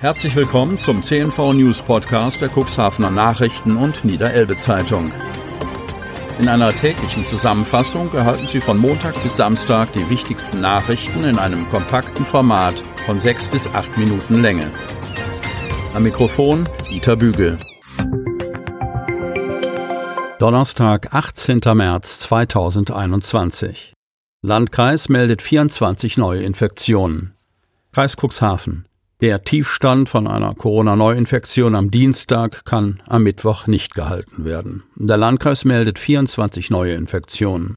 Herzlich willkommen zum CNV News Podcast der Cuxhavener Nachrichten und Niederelbe Zeitung. In einer täglichen Zusammenfassung erhalten Sie von Montag bis Samstag die wichtigsten Nachrichten in einem kompakten Format von sechs bis acht Minuten Länge. Am Mikrofon Dieter Bügel. Donnerstag, 18. März 2021. Landkreis meldet 24 neue Infektionen. Kreis Cuxhaven. Der Tiefstand von einer Corona-Neuinfektion am Dienstag kann am Mittwoch nicht gehalten werden. Der Landkreis meldet 24 neue Infektionen.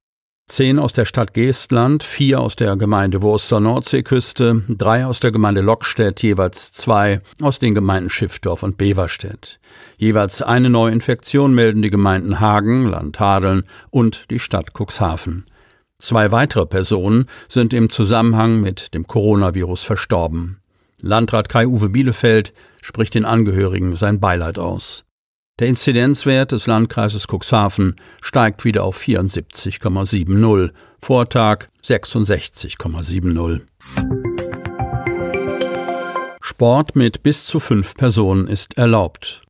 Zehn aus der Stadt Geestland, vier aus der Gemeinde Wurster Nordseeküste, drei aus der Gemeinde Lockstedt, jeweils zwei aus den Gemeinden Schiffdorf und Beverstedt. Jeweils eine Neuinfektion melden die Gemeinden Hagen, Landhadeln und die Stadt Cuxhaven. Zwei weitere Personen sind im Zusammenhang mit dem Coronavirus verstorben. Landrat Kai-Uwe Bielefeld spricht den Angehörigen sein Beileid aus. Der Inzidenzwert des Landkreises Cuxhaven steigt wieder auf 74,70, Vortag 66,70. Sport mit bis zu fünf Personen ist erlaubt.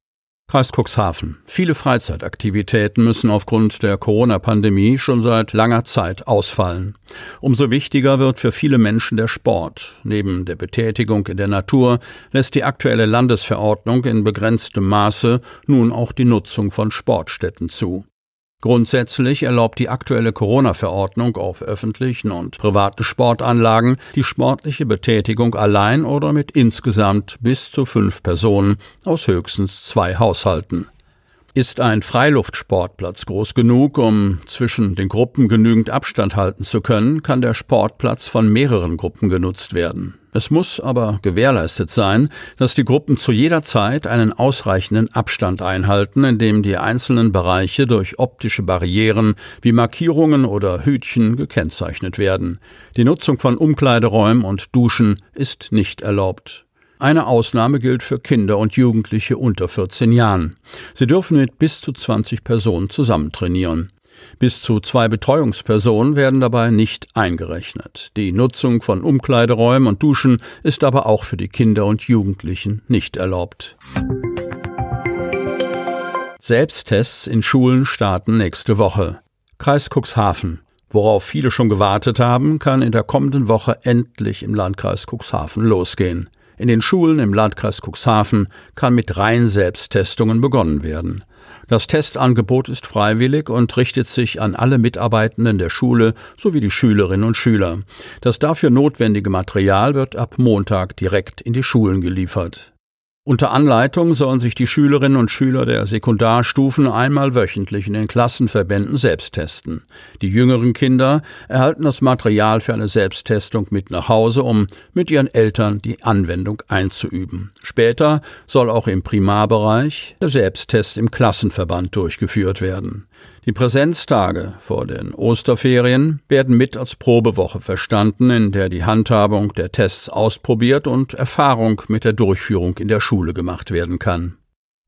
Kreis Cuxhaven. Viele Freizeitaktivitäten müssen aufgrund der Corona-Pandemie schon seit langer Zeit ausfallen. Umso wichtiger wird für viele Menschen der Sport. Neben der Betätigung in der Natur lässt die aktuelle Landesverordnung in begrenztem Maße nun auch die Nutzung von Sportstätten zu. Grundsätzlich erlaubt die aktuelle Corona-Verordnung auf öffentlichen und privaten Sportanlagen die sportliche Betätigung allein oder mit insgesamt bis zu fünf Personen aus höchstens zwei Haushalten. Ist ein Freiluftsportplatz groß genug, um zwischen den Gruppen genügend Abstand halten zu können, kann der Sportplatz von mehreren Gruppen genutzt werden. Es muss aber gewährleistet sein, dass die Gruppen zu jeder Zeit einen ausreichenden Abstand einhalten, indem die einzelnen Bereiche durch optische Barrieren wie Markierungen oder Hütchen gekennzeichnet werden. Die Nutzung von Umkleideräumen und Duschen ist nicht erlaubt. Eine Ausnahme gilt für Kinder und Jugendliche unter 14 Jahren. Sie dürfen mit bis zu 20 Personen zusammen trainieren. Bis zu zwei Betreuungspersonen werden dabei nicht eingerechnet. Die Nutzung von Umkleideräumen und Duschen ist aber auch für die Kinder und Jugendlichen nicht erlaubt. Selbsttests in Schulen starten nächste Woche. Kreis Cuxhaven. Worauf viele schon gewartet haben, kann in der kommenden Woche endlich im Landkreis Cuxhaven losgehen. In den Schulen im Landkreis Cuxhaven kann mit rein Selbsttestungen begonnen werden. Das Testangebot ist freiwillig und richtet sich an alle Mitarbeitenden der Schule sowie die Schülerinnen und Schüler. Das dafür notwendige Material wird ab Montag direkt in die Schulen geliefert. Unter Anleitung sollen sich die Schülerinnen und Schüler der Sekundarstufen einmal wöchentlich in den Klassenverbänden selbst testen. Die jüngeren Kinder erhalten das Material für eine Selbsttestung mit nach Hause, um mit ihren Eltern die Anwendung einzuüben. Später soll auch im Primarbereich der Selbsttest im Klassenverband durchgeführt werden. Die Präsenztage vor den Osterferien werden mit als Probewoche verstanden, in der die Handhabung der Tests ausprobiert und Erfahrung mit der Durchführung in der Schule gemacht werden kann.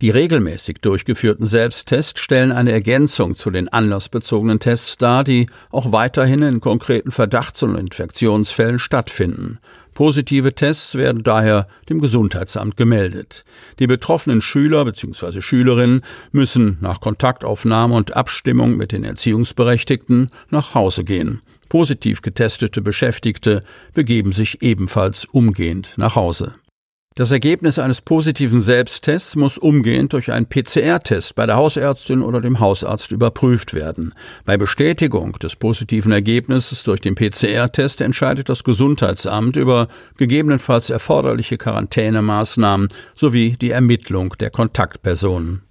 Die regelmäßig durchgeführten Selbsttests stellen eine Ergänzung zu den anlassbezogenen Tests dar, die auch weiterhin in konkreten Verdachts- und Infektionsfällen stattfinden. Positive Tests werden daher dem Gesundheitsamt gemeldet. Die betroffenen Schüler bzw. Schülerinnen müssen nach Kontaktaufnahme und Abstimmung mit den Erziehungsberechtigten nach Hause gehen. Positiv getestete Beschäftigte begeben sich ebenfalls umgehend nach Hause. Das Ergebnis eines positiven Selbsttests muss umgehend durch einen PCR-Test bei der Hausärztin oder dem Hausarzt überprüft werden. Bei Bestätigung des positiven Ergebnisses durch den PCR-Test entscheidet das Gesundheitsamt über gegebenenfalls erforderliche Quarantänemaßnahmen sowie die Ermittlung der Kontaktpersonen.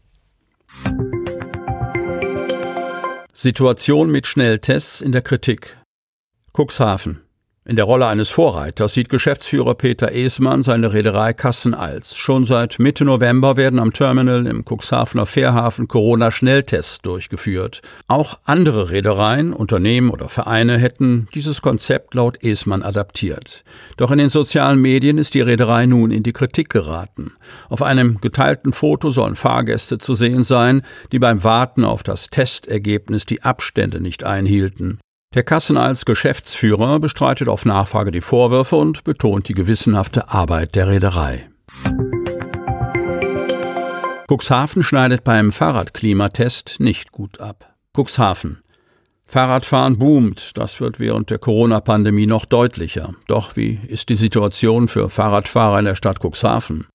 Situation mit Schnelltests in der Kritik. Cuxhaven. In der Rolle eines Vorreiters sieht Geschäftsführer Peter Esmann seine Reederei Kassen-Als. Schon seit Mitte November werden am Terminal im Cuxhavener Fährhafen Corona-Schnelltests durchgeführt. Auch andere Reedereien, Unternehmen oder Vereine hätten dieses Konzept laut Esmann adaptiert. Doch in den sozialen Medien ist die Reederei nun in die Kritik geraten. Auf einem geteilten Foto sollen Fahrgäste zu sehen sein, die beim Warten auf das Testergebnis die Abstände nicht einhielten. Der Kassen als Geschäftsführer bestreitet auf Nachfrage die Vorwürfe und betont die gewissenhafte Arbeit der Reederei. Cuxhaven schneidet beim Fahrradklimatest nicht gut ab. Cuxhaven. Fahrradfahren boomt, das wird während der Corona-Pandemie noch deutlicher. Doch wie ist die Situation für Fahrradfahrer in der Stadt Cuxhaven?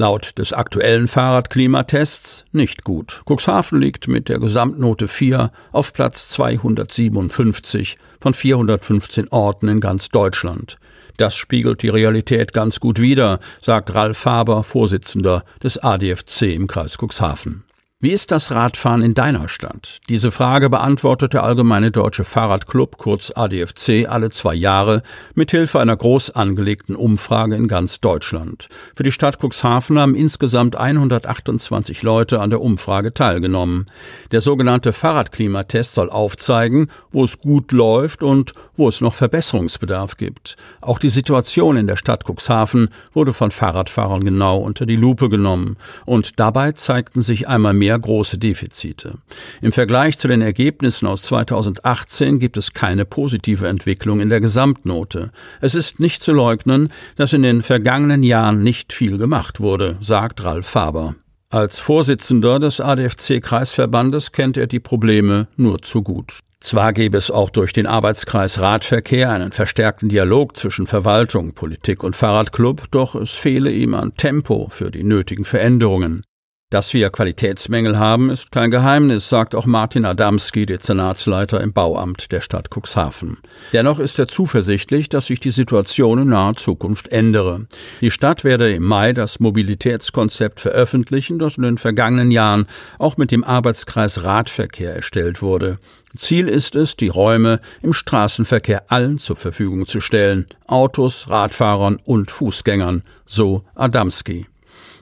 Laut des aktuellen Fahrradklimatests nicht gut. Cuxhaven liegt mit der Gesamtnote 4 auf Platz 257 von 415 Orten in ganz Deutschland. Das spiegelt die Realität ganz gut wider, sagt Ralf Faber, Vorsitzender des ADFC im Kreis Cuxhaven. Wie ist das Radfahren in deiner Stadt? Diese Frage beantwortet der Allgemeine Deutsche Fahrradclub, kurz ADFC, alle zwei Jahre mit Hilfe einer groß angelegten Umfrage in ganz Deutschland. Für die Stadt Cuxhaven haben insgesamt 128 Leute an der Umfrage teilgenommen. Der sogenannte Fahrradklimatest soll aufzeigen, wo es gut läuft und wo es noch Verbesserungsbedarf gibt. Auch die Situation in der Stadt Cuxhaven wurde von Fahrradfahrern genau unter die Lupe genommen. Und dabei zeigten sich einmal mehr mehr große Defizite. Im Vergleich zu den Ergebnissen aus 2018 gibt es keine positive Entwicklung in der Gesamtnote. Es ist nicht zu leugnen, dass in den vergangenen Jahren nicht viel gemacht wurde, sagt Ralf Faber. Als Vorsitzender des ADFC-Kreisverbandes kennt er die Probleme nur zu gut. Zwar gäbe es auch durch den Arbeitskreis Radverkehr einen verstärkten Dialog zwischen Verwaltung, Politik und Fahrradclub, doch es fehle ihm an Tempo für die nötigen Veränderungen. Dass wir Qualitätsmängel haben, ist kein Geheimnis, sagt auch Martin Adamski, Dezernatsleiter im Bauamt der Stadt Cuxhaven. Dennoch ist er zuversichtlich, dass sich die Situation in naher Zukunft ändere. Die Stadt werde im Mai das Mobilitätskonzept veröffentlichen, das in den vergangenen Jahren auch mit dem Arbeitskreis Radverkehr erstellt wurde. Ziel ist es, die Räume im Straßenverkehr allen zur Verfügung zu stellen, Autos, Radfahrern und Fußgängern, so Adamski.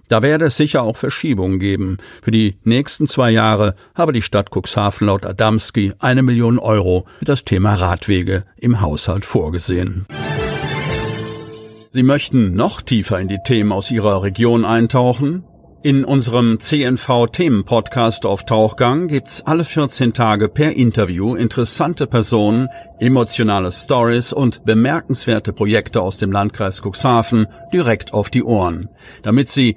Da werde es sicher auch Verschiebungen geben. Für die nächsten zwei Jahre habe die Stadt Cuxhaven laut Adamski eine Million Euro für das Thema Radwege im Haushalt vorgesehen. Sie möchten noch tiefer in die Themen aus Ihrer Region eintauchen? In unserem CNV-Themen-Podcast auf Tauchgang gibt's alle 14 Tage per Interview interessante Personen, emotionale Stories und bemerkenswerte Projekte aus dem Landkreis Cuxhaven direkt auf die Ohren. Damit Sie